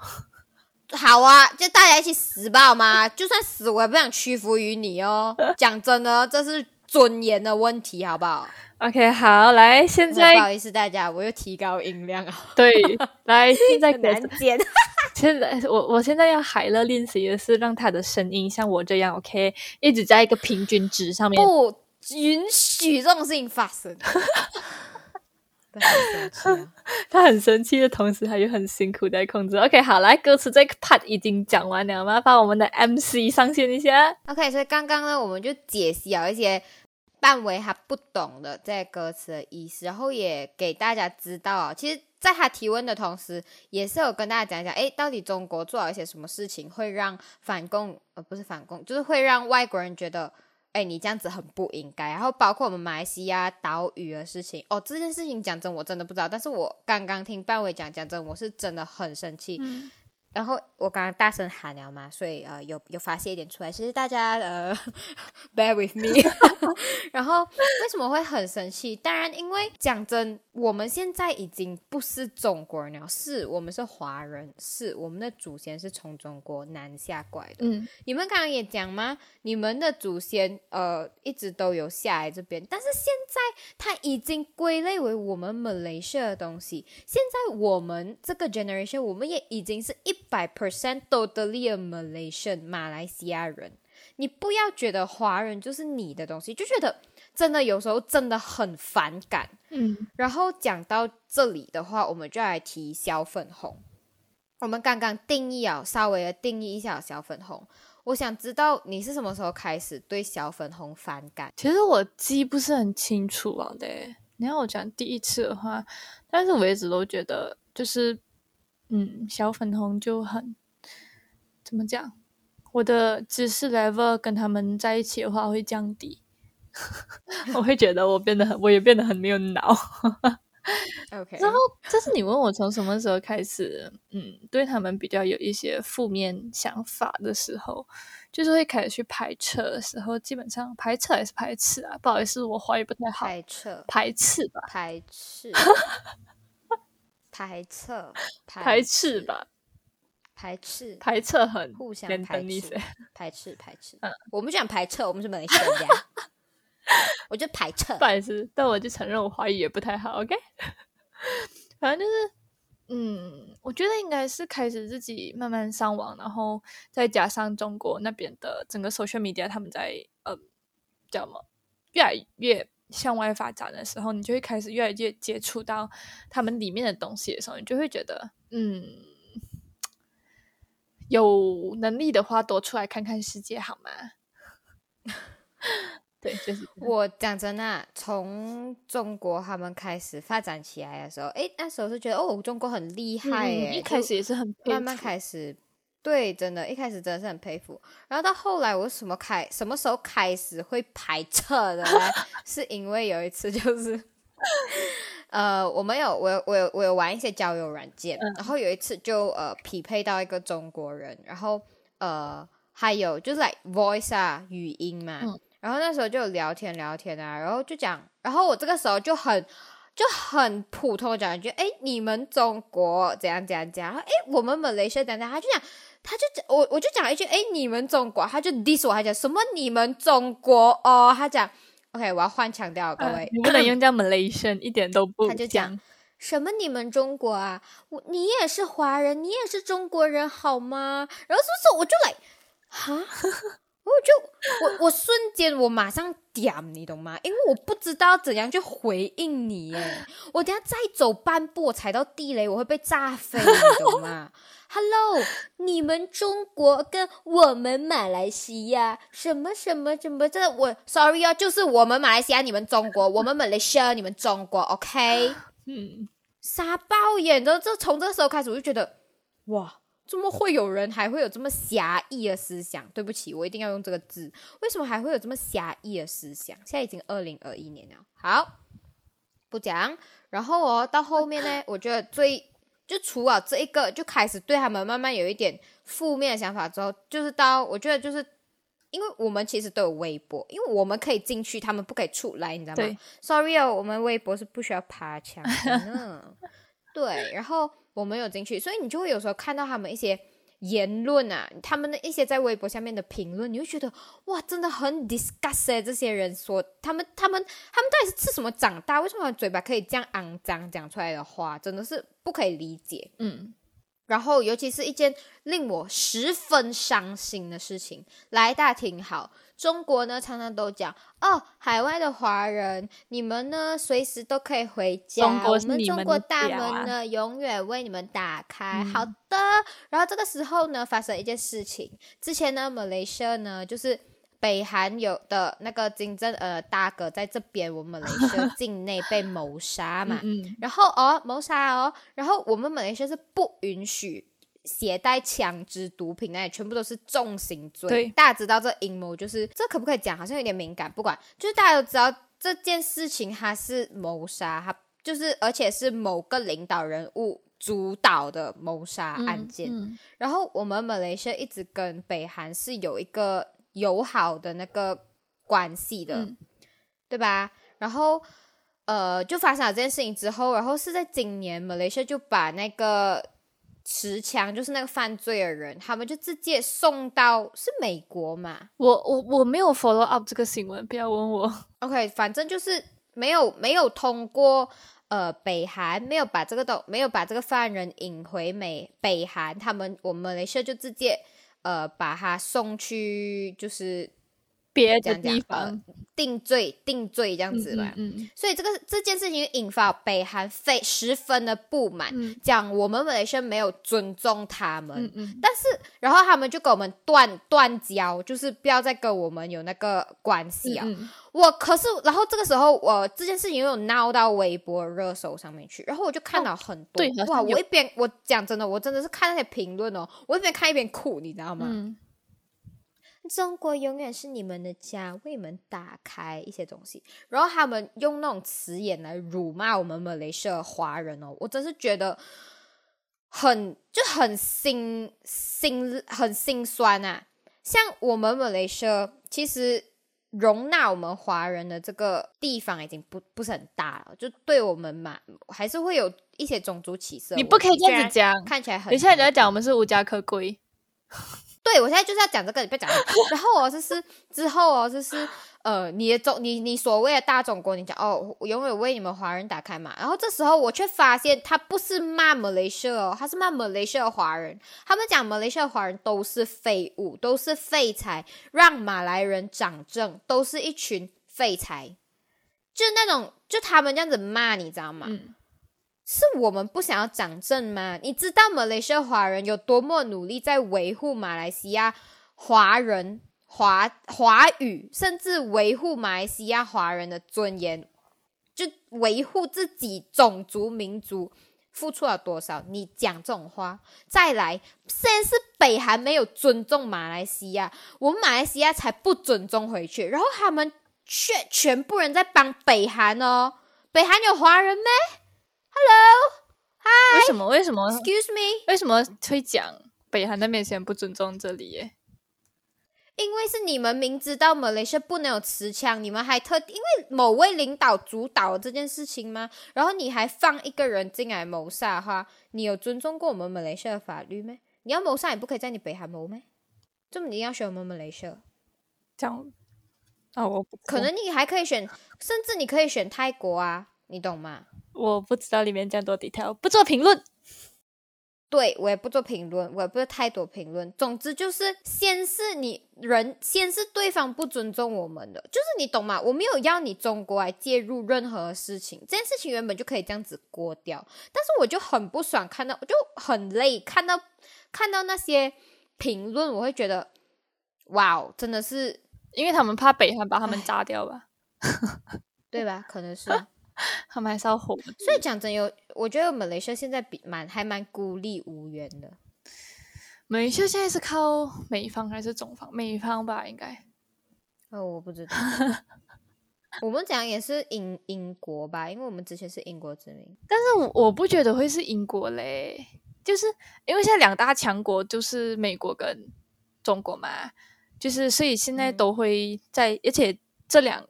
Speaker 3: 好啊，就大家一起死吧，好吗？就算死，我也不想屈服于你哦。讲真的，这是尊严的问题，好不好？
Speaker 2: OK，好，来，现
Speaker 3: 在不好意思，大家，我又提高音量啊，
Speaker 2: 对，来，现在
Speaker 3: 难剪。
Speaker 2: 现在我我现在要海乐练习的是让他的声音像我这样，OK，一直在一个平均值上面。
Speaker 3: 不允许这种事情发生。
Speaker 2: 他很生气的同时，他又很辛苦在控制。OK，好，来，歌词这个 part 已经讲完了，麻烦我们的 MC 上线一下。
Speaker 3: OK，所以刚刚呢，我们就解析了一些范围他不懂的这些歌词的意思，然后也给大家知道，其实在他提问的同时，也是有跟大家讲一讲，诶，到底中国做了一些什么事情会让反共，呃，不是反共，就是会让外国人觉得。哎，你这样子很不应该。然后包括我们马来西亚岛屿的事情，哦，这件事情讲真我真的不知道，但是我刚刚听半伟讲，讲真我是真的很生气。然后我刚刚大声喊了嘛，所以呃有有发泄一点出来，其实大家呃 bear with me。然后为什么会很生气？当然，因为讲真，我们现在已经不是中国人了，是我们是华人，是我们的祖先是从中国南下过来的。
Speaker 2: 嗯，
Speaker 3: 你们刚刚也讲吗？你们的祖先呃一直都有下来这边，但是现在它已经归类为我们 Malaysia 的东西。现在我们这个 generation，我们也已经是一百 percent totally a Malaysian 马来西亚人。你不要觉得华人就是你的东西，就觉得真的有时候真的很反感。
Speaker 2: 嗯，
Speaker 3: 然后讲到这里的话，我们就来提小粉红。我们刚刚定义啊，稍微的定义一下小粉红。我想知道你是什么时候开始对小粉红反感？
Speaker 2: 其实我记不是很清楚啊的。你要我讲第一次的话，但是我一直都觉得，就是嗯，小粉红就很怎么讲，我的知识 level 跟他们在一起的话会降低，我会觉得我变得很，我也变得很没有脑。
Speaker 3: OK，
Speaker 2: 然后，这是你问我从什么时候开始，嗯，对他们比较有一些负面想法的时候，就是会开始去排斥的时候，基本上排斥还是排斥啊？不好意思，我华语不太好，
Speaker 3: 排斥，
Speaker 2: 排斥吧，
Speaker 3: 排斥，排斥，
Speaker 2: 排斥，吧，
Speaker 3: 排斥，
Speaker 2: 排斥很
Speaker 3: 互相排斥。，排斥，排斥
Speaker 2: 嗯。
Speaker 3: 我们讲排斥，我们是马来西亚人家，我就排斥
Speaker 2: 不。好意思，但我就承认我华语也不太好，OK？反正就是，嗯，我觉得应该是开始自己慢慢上网，然后再加上中国那边的整个 social media，他们在呃叫什么越来越向外发展的时候，你就会开始越来越接触到他们里面的东西的时候，你就会觉得，嗯，有能力的话多出来看看世界好吗？对，就是
Speaker 3: 我讲真啊，从中国他们开始发展起来的时候，哎，那时候是觉得哦，中国很厉害
Speaker 2: 嗯
Speaker 3: 耶，
Speaker 2: 一开始也是很
Speaker 3: 慢慢
Speaker 2: 服
Speaker 3: 开始对，真的，一开始真的是很佩服。然后到后来，我什么开什么时候开始会排斥的呢？是因为有一次就是，呃，我们有我有我有我有玩一些交友软件，然后有一次就呃匹配到一个中国人，然后呃还有就是来 voice 啊语音嘛，
Speaker 2: 嗯
Speaker 3: 然后那时候就聊天聊天啊，然后就讲，然后我这个时候就很。就很普通的讲一句，哎，你们中国怎样怎样怎样，哎，我们马来西亚怎样怎样，他就讲，他就讲我我就讲了一句，哎，你们中国，他就 diss 我，他讲什么你们中国？哦，他讲，OK，我要换腔调，各位，
Speaker 2: 呃你不能用。这样 Malaysian，一点都不
Speaker 3: 他就讲什么你们中国啊，我你也是华人，你也是中国人好吗？然后是不是我就来，哈，我就我我瞬间我马上点，你懂吗？因为我不知道怎样去回应你耶，我等下再走半步我踩到地雷，我会被炸飞，你懂吗？Hello，你们中国跟我们马来西亚什么什么什么这我 sorry 哦，就是我们马来西亚，你们中国，我们马来西亚，你们中国，OK？
Speaker 2: 嗯，
Speaker 3: 傻爆眼的，这从这时候开始我就觉得，哇，怎么会有人还会有这么狭义的思想？对不起，我一定要用这个字。为什么还会有这么狭义的思想？现在已经二零二一年了，好，不讲。然后哦，到后面呢，我觉得最就除了这一个，就开始对他们慢慢有一点负面的想法之后，就是到我觉得就是。因为我们其实都有微博，因为我们可以进去，他们不可以出来，你知道吗？Sorry 哦，我们微博是不需要爬墙的呢。对，然后我没有进去，所以你就会有时候看到他们一些言论啊，他们的一些在微博下面的评论，你会觉得哇，真的很 disgust 欸这些人说他们他们他们到底是吃什么长大？为什么嘴巴可以这样肮脏讲出来的话，真的是不可以理解。
Speaker 2: 嗯，
Speaker 3: 然后，尤其是一件令我十分伤心的事情，来，大家听好。中国呢，常常都讲哦，海外的华人，你们呢随时都可以回家，我们中国大
Speaker 2: 家
Speaker 3: 门呢永远为你们打开。
Speaker 2: 嗯
Speaker 3: 好的，然后这个时候呢，发生一件事情，之前呢，马来西亚呢，就是北韩有的那个金正呃大哥在这边，我们马来西亚境内被谋杀嘛，
Speaker 2: 嗯嗯。
Speaker 3: 然后哦，谋杀哦，然后我们马来西亚是不允许携带枪支、毒品那些，全部都是重刑罪。
Speaker 2: 对
Speaker 3: 大家知道这阴谋就是这可不可以讲？好像有点敏感，不管，就是大家都知道这件事情它是谋杀，它就是而且是某个领导人物主导的谋杀案件。
Speaker 2: 嗯
Speaker 3: 然后我们马来西亚一直跟北韩是有一个友好的那个关系的，
Speaker 2: 嗯
Speaker 3: 对吧？然后呃，就发生了这件事情之后，然后是在今年，马来西亚就把那个持枪，就是那个犯罪的人，他们就直接送到是美国嘛
Speaker 2: 我我我没有 follow up 这个新闻，不要问我。
Speaker 3: OK，反正就是没有没有通过。呃，北韩没有把这个都没有把这个犯人引回美北韩，他们我们雷射就直接呃把他送去就是
Speaker 2: 别
Speaker 3: 讲
Speaker 2: 地方
Speaker 3: 呃定罪定罪这样子吧。
Speaker 2: 嗯嗯
Speaker 3: 所以这个这件事情引发北韩非十分的不满，
Speaker 2: 嗯
Speaker 3: 讲我们马来西亚没有尊重他们，
Speaker 2: 嗯嗯
Speaker 3: 但是然后他们就跟我们断断交，就是不要再跟我们有那个关系啊。
Speaker 2: 嗯嗯
Speaker 3: 我可是，然后这个时候我这件事情又有闹到微博热搜上面去，然后我就看到很多，哇！我一边我讲真的，我真的是看那些评论哦，我一边看一边哭，你知道吗？
Speaker 2: 嗯，
Speaker 3: 中国永远是你们的家，为你们打开一些东西。然后他们用那种词眼来辱骂我们马来西亚华人哦，我真是觉得很就很心心很心酸啊。像我们马来西亚，其实容纳我们华人的这个地方已经不不是很大了，就对我们嘛，还是会有一些种族歧视。
Speaker 2: 你不可以这样子讲。
Speaker 3: 看起来很
Speaker 2: 等一下你在讲我们是无家可归。
Speaker 3: 对，我现在就是要讲这个，你不要讲。然后哦，就是之后哦，就是呃，你的中你你所谓的大中国，你讲哦，我永远为你们华人打开嘛。然后这时候我却发现，他不是骂马来西亚哦，他是骂马来西亚的华人。他们讲马来西亚的华人都是废物，都是废材，让马来人长政，都是一群废材。就那种，就他们这样子骂，你知道吗？
Speaker 2: 嗯，
Speaker 3: 是我们不想要长正吗？你知道马来西亚华人有多么努力在维护马来西亚华人华华语，甚至维护马来西亚华人的尊严，就维护自己种族民族付出了多少？你讲这种话，再来，现在是北韩没有尊重马来西亚，我们马来西亚才不尊重回去，然后他们却全部人在帮北韩哦，北韩有华人咩？？Hello，Hi，
Speaker 2: 为什么？为什么
Speaker 3: ？Excuse me，
Speaker 2: 为什么会讲北韩的面前不尊重这里耶？
Speaker 3: 因为是你们明知道马来西亚不能有持枪，你们还特因为某位领导主导这件事情吗？然后你还放一个人进来谋杀的话，你有尊重过我们马来西亚的法律咩？你要谋杀也不可以在你北韩谋吗？这么你要选我们马来西亚？
Speaker 2: 这样啊，我
Speaker 3: 可能你还可以选，甚至你可以选泰国啊，你懂吗？
Speaker 2: 我不知道里面这样多 detail，不做评论。
Speaker 3: 对我也不做评论，我也不是太多评论。总之就是，先是你人，先是对方不尊重我们的，就是你懂吗？我没有要你中国来介入任何事情，这件事情原本就可以这样子过掉，但是我就很不爽看到，我就很累看到看到那些评论，我会觉得，哇哦，真的是
Speaker 2: 因为他们怕北韩把他们炸掉吧，
Speaker 3: 对吧？可能是。
Speaker 2: 他们还是要活。
Speaker 3: 所以讲真有，我觉得马来西亚现在比蛮还蛮孤立无援的。
Speaker 2: 马来西亚现在是靠美方还是中方？美方吧，应该。
Speaker 3: 哦，我不知道。我们讲也是英英国吧，因为我们之前是英国殖民。
Speaker 2: 但是我我不觉得会是英国嘞，就是因为现在两大强国就是美国跟中国嘛，就是所以现在
Speaker 3: 嗯
Speaker 2: 都会在，而且这两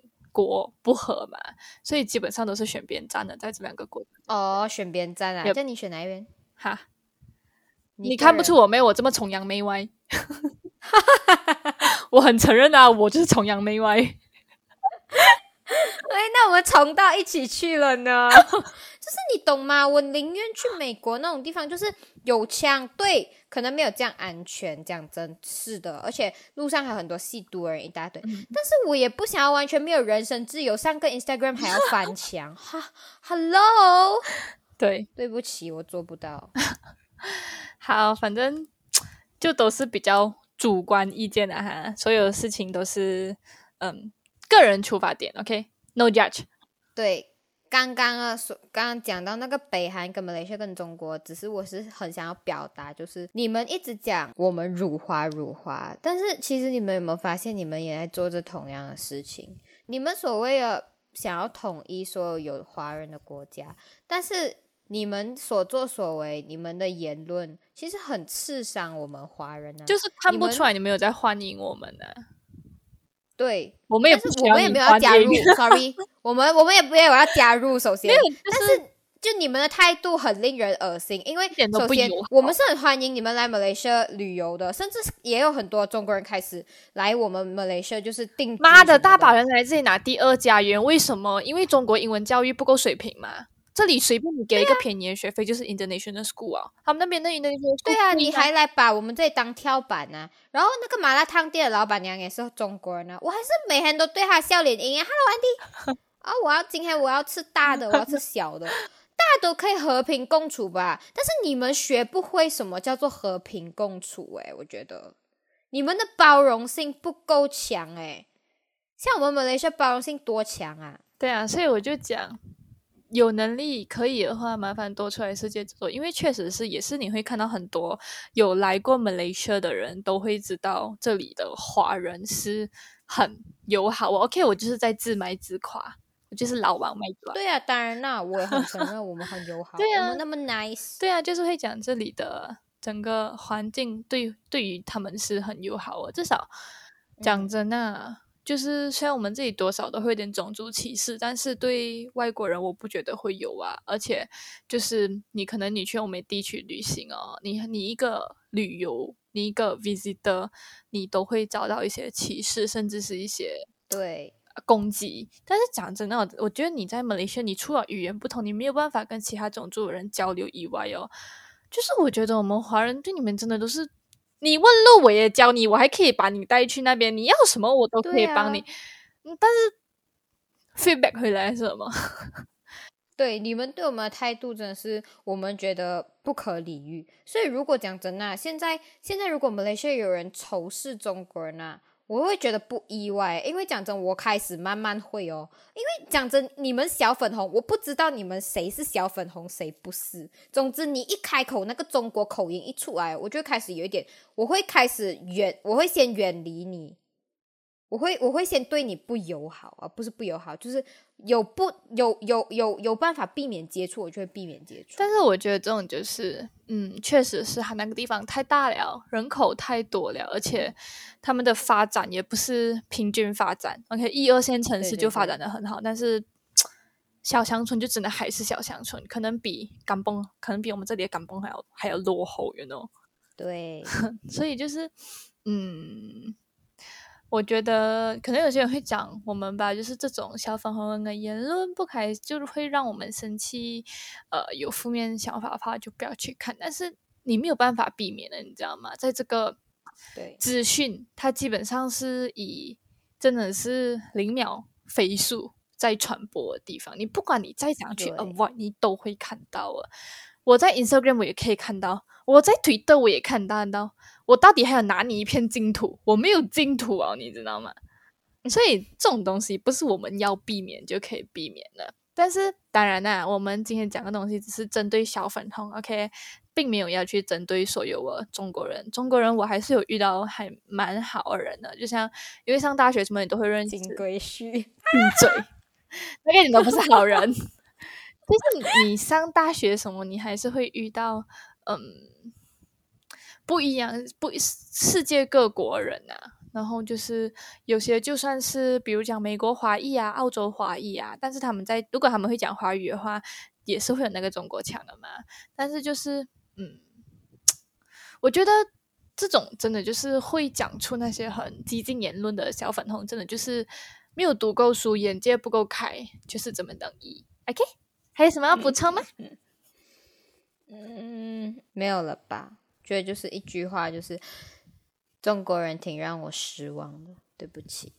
Speaker 2: 国不合嘛，所以基本上都是选边站的，在这两个国
Speaker 3: 哦，选边站啊叫你选哪一边？
Speaker 2: 哈。
Speaker 3: 你
Speaker 2: 你看不出我没有我这么崇洋媚外，我很承认啊，我就是崇洋媚外。
Speaker 3: 哎，那我们重到一起去了呢？就是你懂吗？我宁愿去美国那种地方，就是有枪，对，可能没有这样安全。讲真是的，而且路上还有很多吸毒的人一大堆。但是我也不想要完全没有人身自由，上个 Instagram 还要翻墙。哈，Hello，
Speaker 2: 对，
Speaker 3: 对不起，我做不到。
Speaker 2: 好，反正就都是比较主观意见的哈，所有事情都是嗯个人出发点，OK，no、judge。
Speaker 3: 对，刚刚啊，说刚刚讲到那个北韩跟马来西亚跟中国，只是我是很想要表达，就是你们一直讲我们辱华辱华，但是其实你们有没有发现，你们也在做着同样的事情？你们所谓的想要统一所有有华人的国家，但是你们所作所为，你们的言论其实很刺伤我们华人啊。
Speaker 2: 就是看不出来你们有在欢迎我们呢、
Speaker 3: 对，
Speaker 2: 我们也
Speaker 3: 我们也没有要加入，sorry，我们我们也没有要加入。首先，
Speaker 2: 但
Speaker 3: 是就你们的态度很令人恶心，因为首先我们是很欢迎你们来马来西亚旅游的，甚至也有很多中国人开始来我们马来西亚就是定居
Speaker 2: 妈的，大把人来这里拿第二家园，为什么？因为中国英文教育不够水平嘛。这里随便你给一个便宜的学费，就是 international school 啊，他们那边的 international school
Speaker 3: 对啊，你还来把我们这里当跳板呢、然后那个麻辣烫店的老板娘也是中国人啊，我还是每天都对她笑脸迎啊，Hello Andy，啊，我要今天我要吃大的，我要吃小的，大家都可以和平共处吧？但是你们学不会什么叫做和平共处、欸，我觉得。你们的包容性不够强、欸，像我们马来西亚包容性多强啊！
Speaker 2: 对啊，所以我就讲，有能力可以的话，麻烦多出来世界走走，因为确实是也是你会看到很多有来过马来西亚的人都会知道这里的华人是很友好。我 OK，我就是在自卖自夸，我就是老王卖 瓜。
Speaker 3: 对啊，当然啦，我也很承认我们很友 好，
Speaker 2: 对啊
Speaker 3: 我们那么 nice，
Speaker 2: 对啊，就是会讲这里的整个环境对对于他们是很友好的，至少讲真啊。就是虽然我们自己多少都会有点种族歧视，但是对外国人我不觉得会有啊。而且就是你可能你去欧美地区旅行哦，你你一个旅游，你一个 visitor，你都会遭到一些歧视，甚至是一些
Speaker 3: 对。
Speaker 2: 攻击。但是讲真的，我觉得你在马来西亚，你除了语言不同，你没有办法跟其他种族的人交流以外哦，就是我觉得我们华人对你们真的都是，你问路我也教你，我还可以把你带去那边，你要什么我都可以帮你。嗯但是 feedback 回来是什么？
Speaker 3: 对你们对我们的态度真的是我们觉得不可理喻。所以如果讲真啊，现在现在如果马来西亚有人仇视中国人啊，我会觉得不意外，因为讲真，我开始慢慢会哦。因为讲真，你们小粉红，我不知道你们谁是小粉红，谁不是。总之，你一开口那个中国口音一出来，我就开始有一点，我会开始远，我会先远离你。我会我会先对你不友好啊，不是不友好，就是有不有有有有办法避免接触，我就会避免接触。
Speaker 2: 但是我觉得这种就是，嗯，确实是它那个地方太大了，人口太多了，而且他们的发展也不是平均发展。OK，一二线城市就发展的很好，但是小乡村就只能还是小乡村，可能比港崩，可能比我们这里的港崩还要还要落后，you know？
Speaker 3: 对，
Speaker 2: 所以就是，嗯。我觉得可能有些人会讲我们吧，就是这种小粉红的言论不开，就是会让我们生气。呃，有负面想法的话就不要去看。但是你没有办法避免的，你知道吗？在这个
Speaker 3: 对
Speaker 2: 资讯，它基本上是以真的是零秒飞速在传播的地方，你不管你再怎样去 avoid，你都会看到了。我在 Instagram 我也可以看到，我在 Twitter 我也看到到。我到底还有哪里一片净土？我没有净土啊，你知道吗？所以这种东西不是我们要避免就可以避免的。但是当然啦，我们今天讲的东西只是针对小粉红，OK，并没有要去针对所有的中国人。中国人我还是有遇到还蛮好的人的，就像因为上大学什么你都会认识。
Speaker 3: 金龟婿，
Speaker 2: 闭嘴，那个你都不是好人。就是你上大学什么，你还是会遇到，嗯。不一样，不世界各国人啊，然后就是有些就算是比如讲美国华裔啊、澳洲华裔啊，但是他们在如果他们会讲华语的话，也是会有那个中国腔的嘛。但是就是嗯，我觉得这种真的就是会讲出那些很激进言论的小粉红，真的就是没有读够书，眼界不够开，就是这么等意。OK，还有什么要补充吗？
Speaker 3: 没有了吧。觉得就是一句话，就是中国人挺让我失望的。对不起，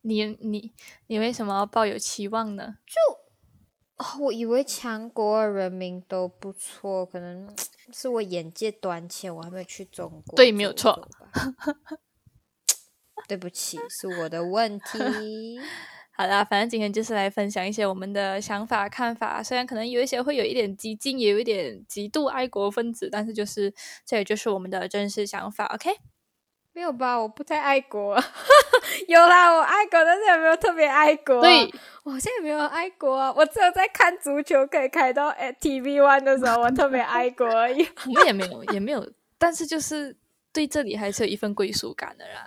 Speaker 2: 你你你为什么要抱有期望呢？
Speaker 3: 就我以为强国人民都不错，可能 是我眼界短浅，我还没有去中国。
Speaker 2: 对，没有错。
Speaker 3: 对不起，是我的问题。
Speaker 2: 好啦，反正今天就是来分享一些我们的想法、看法。虽然可能有一些会有一点激进，也有一点极度爱国分子，但是就是这也就是我们的真实想法。OK？
Speaker 3: 没有吧？我不太爱国。有啦，我爱国，但是也没有特别爱国？
Speaker 2: 对，
Speaker 3: 我现在没有爱国。我只有在看足球可以开到 TV One 的时候，我特别爱国而已。
Speaker 2: 我们也没有，也没有，但是就是对这里还是有一份归属感的啦。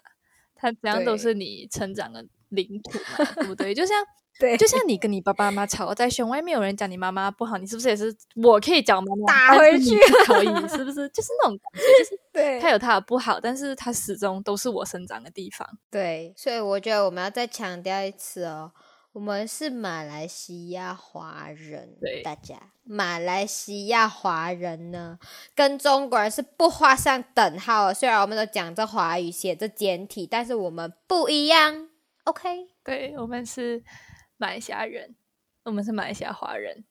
Speaker 2: 它怎样都是你成长的。领土嘛，对不对？就像
Speaker 3: 对，
Speaker 2: 就像你跟你爸爸妈妈吵在胸外面，有人讲你妈妈不好，你是不是也是？我可以讲妈妈
Speaker 3: 打回去，
Speaker 2: 可以是不是？就是那种感觉，就是
Speaker 3: 对，
Speaker 2: 他有他的不好，但是他始终都是我生长的地方。
Speaker 3: 对，所以我觉得我们要再强调一次哦。我们是马来西亚华人，大家马来西亚华人呢，跟中国人是不画上等号。虽然我们都讲这华语，写这简体，但是我们不一样。OK，
Speaker 2: 对我们是马来西亚人，我们是马来西亚华人。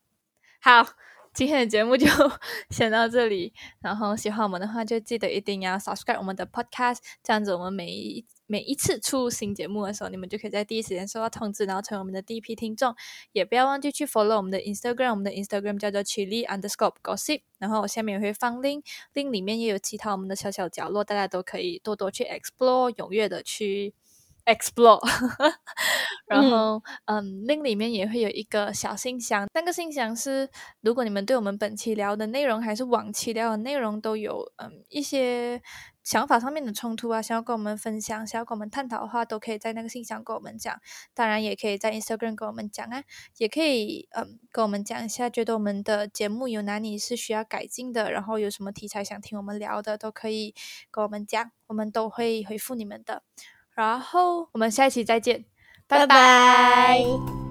Speaker 2: 好，今天的节目就 先到这里。然后喜欢我们的话，就记得一定要 subscribe 我们的 podcast，这样子我们每一。每一次出新节目的时候，你们就可以在第一时间收到通知，然后成为我们的第一批听众。也不要忘记去 follow 我们的 Instagram，我们的 Instagram 叫做 Chili Underscore Gossip。然后我下面也会放 link，link 里面也有其他我们的小小角落，大家都可以多多去 explore，踊跃的去。Explore，然后嗯，link 里面也会有一个小信箱，那个信箱是如果你们对我们本期聊的内容还是往期聊的内容都有嗯一些想法上面的冲突啊，想要跟我们分享，想要跟我们探讨的话，都可以在那个信箱跟我们讲。当然也可以在 Instagram 跟我们讲啊，也可以嗯跟我们讲一下，觉得我们的节目有哪里是需要改进的，然后有什么题材想听我们聊的，都可以跟我们讲，我们都会回复你们的。然后我们下一期再见，拜拜。